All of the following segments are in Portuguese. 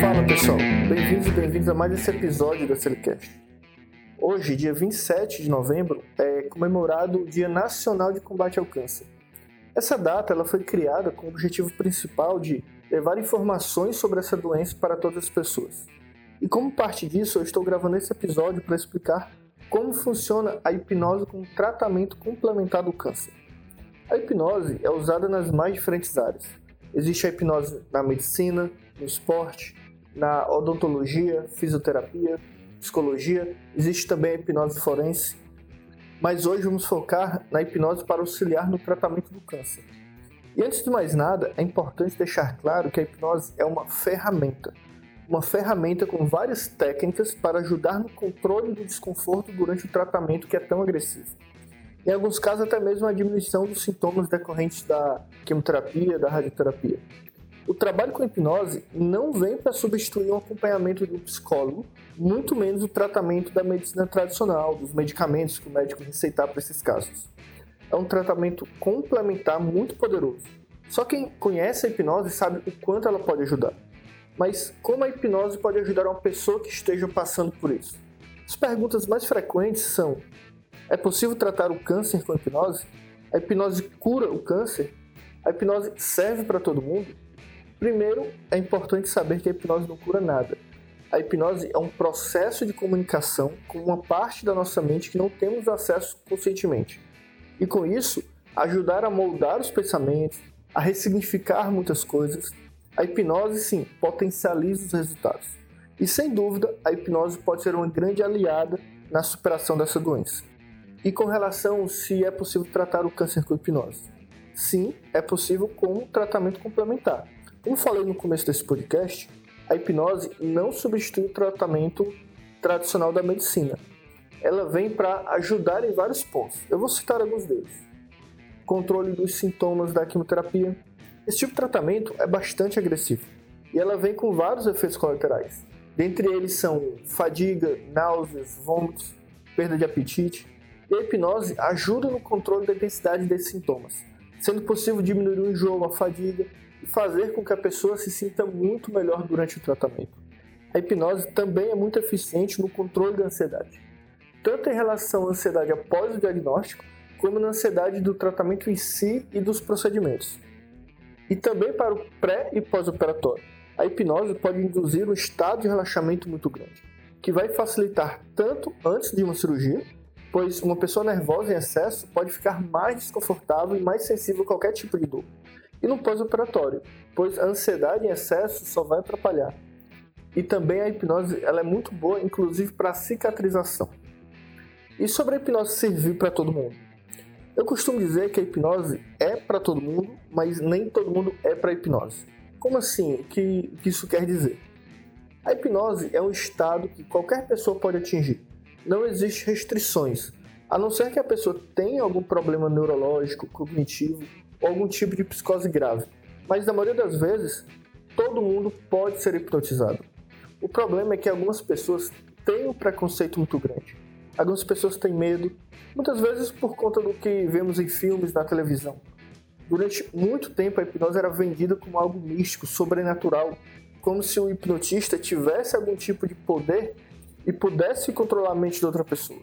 Fala pessoal, bem-vindos bem-vindos a mais esse episódio da Celicast. Hoje, dia 27 de novembro, é comemorado o Dia Nacional de Combate ao Câncer. Essa data ela foi criada com o objetivo principal de levar informações sobre essa doença para todas as pessoas. E como parte disso, eu estou gravando esse episódio para explicar como funciona a hipnose como tratamento complementar do câncer. A hipnose é usada nas mais diferentes áreas. Existe a hipnose na medicina, no esporte, na odontologia, fisioterapia, psicologia, existe também a hipnose forense, mas hoje vamos focar na hipnose para auxiliar no tratamento do câncer. E antes de mais nada, é importante deixar claro que a hipnose é uma ferramenta. Uma ferramenta com várias técnicas para ajudar no controle do desconforto durante o tratamento que é tão agressivo. Em alguns casos, até mesmo a diminuição dos sintomas decorrentes da quimioterapia, da radioterapia. O trabalho com hipnose não vem para substituir o acompanhamento do psicólogo, muito menos o tratamento da medicina tradicional, dos medicamentos que o médico receitar para esses casos é um tratamento complementar muito poderoso. Só quem conhece a hipnose sabe o quanto ela pode ajudar. Mas como a hipnose pode ajudar uma pessoa que esteja passando por isso? As perguntas mais frequentes são: é possível tratar o câncer com a hipnose? A hipnose cura o câncer? A hipnose serve para todo mundo? Primeiro, é importante saber que a hipnose não cura nada. A hipnose é um processo de comunicação com uma parte da nossa mente que não temos acesso conscientemente e com isso ajudar a moldar os pensamentos, a ressignificar muitas coisas. A hipnose, sim, potencializa os resultados. E sem dúvida, a hipnose pode ser uma grande aliada na superação dessa doença. E com relação se é possível tratar o câncer com hipnose? Sim, é possível com um tratamento complementar. Como falei no começo desse podcast, a hipnose não substitui o tratamento tradicional da medicina, ela vem para ajudar em vários pontos. Eu vou citar alguns deles. Controle dos sintomas da quimioterapia. Esse tipo de tratamento é bastante agressivo e ela vem com vários efeitos colaterais. Dentre eles são fadiga, náuseas, vômitos, perda de apetite. E a hipnose ajuda no controle da intensidade desses sintomas, sendo possível diminuir o enjoo, a fadiga e fazer com que a pessoa se sinta muito melhor durante o tratamento. A hipnose também é muito eficiente no controle da ansiedade tanto em relação à ansiedade após o diagnóstico, como na ansiedade do tratamento em si e dos procedimentos. E também para o pré e pós-operatório. A hipnose pode induzir um estado de relaxamento muito grande, que vai facilitar tanto antes de uma cirurgia, pois uma pessoa nervosa em excesso pode ficar mais desconfortável e mais sensível a qualquer tipo de dor. E no pós-operatório, pois a ansiedade em excesso só vai atrapalhar. E também a hipnose ela é muito boa, inclusive para cicatrização. E sobre a hipnose servir para todo mundo? Eu costumo dizer que a hipnose é para todo mundo, mas nem todo mundo é para hipnose. Como assim? O que, que isso quer dizer? A hipnose é um estado que qualquer pessoa pode atingir. Não existe restrições, a não ser que a pessoa tenha algum problema neurológico, cognitivo ou algum tipo de psicose grave. Mas na maioria das vezes, todo mundo pode ser hipnotizado. O problema é que algumas pessoas têm um preconceito muito grande. Algumas pessoas têm medo, muitas vezes por conta do que vemos em filmes, na televisão. Durante muito tempo, a hipnose era vendida como algo místico, sobrenatural, como se o hipnotista tivesse algum tipo de poder e pudesse controlar a mente de outra pessoa.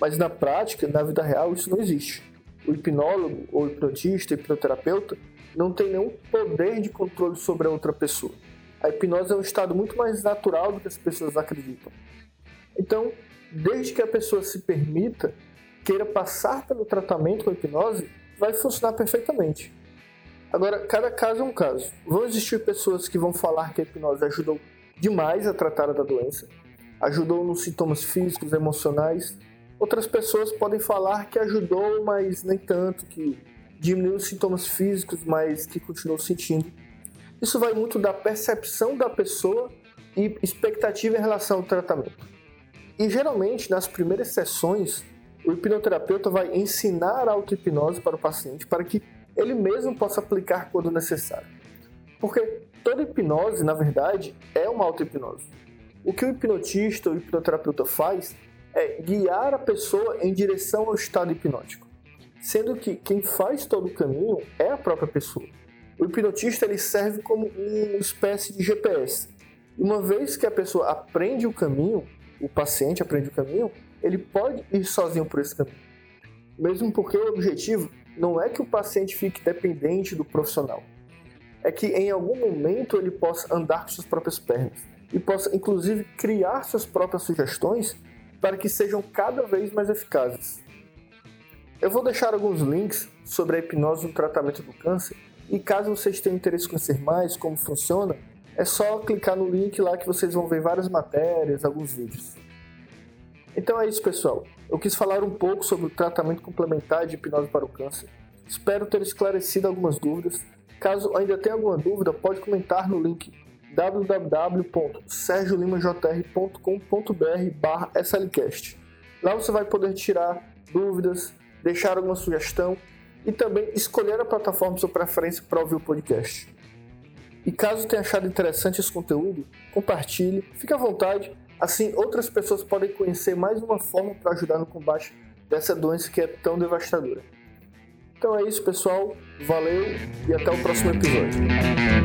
Mas na prática, na vida real, isso não existe. O hipnólogo, ou hipnotista, hipnoterapeuta, não tem nenhum poder de controle sobre a outra pessoa. A hipnose é um estado muito mais natural do que as pessoas acreditam. Então, desde que a pessoa se permita, queira passar pelo tratamento com hipnose, vai funcionar perfeitamente. Agora, cada caso é um caso. Vão existir pessoas que vão falar que a hipnose ajudou demais a tratar da doença, ajudou nos sintomas físicos, emocionais. Outras pessoas podem falar que ajudou, mas nem tanto, que diminuiu os sintomas físicos, mas que continuou sentindo. Isso vai muito da percepção da pessoa e expectativa em relação ao tratamento. E geralmente, nas primeiras sessões, o hipnoterapeuta vai ensinar a auto-hipnose para o paciente para que ele mesmo possa aplicar quando necessário. Porque toda hipnose, na verdade, é uma auto-hipnose. O que o hipnotista ou hipnoterapeuta faz é guiar a pessoa em direção ao estado hipnótico. sendo que quem faz todo o caminho é a própria pessoa. O hipnotista ele serve como uma espécie de GPS. Uma vez que a pessoa aprende o caminho, o paciente aprende o caminho, ele pode ir sozinho por esse caminho. Mesmo porque o objetivo não é que o paciente fique dependente do profissional. É que em algum momento ele possa andar com suas próprias pernas e possa inclusive criar suas próprias sugestões para que sejam cada vez mais eficazes. Eu vou deixar alguns links sobre a hipnose no tratamento do câncer e caso vocês tenham interesse em conhecer mais como funciona, é só clicar no link lá que vocês vão ver várias matérias, alguns vídeos. Então é isso, pessoal. Eu quis falar um pouco sobre o tratamento complementar de hipnose para o câncer. Espero ter esclarecido algumas dúvidas. Caso ainda tenha alguma dúvida, pode comentar no link www.sergiolimajr.com.br slcast. Lá você vai poder tirar dúvidas, deixar alguma sugestão e também escolher a plataforma de sua preferência para ouvir o podcast. E caso tenha achado interessante esse conteúdo, compartilhe, fique à vontade, assim outras pessoas podem conhecer mais uma forma para ajudar no combate dessa doença que é tão devastadora. Então é isso, pessoal. Valeu e até o próximo episódio.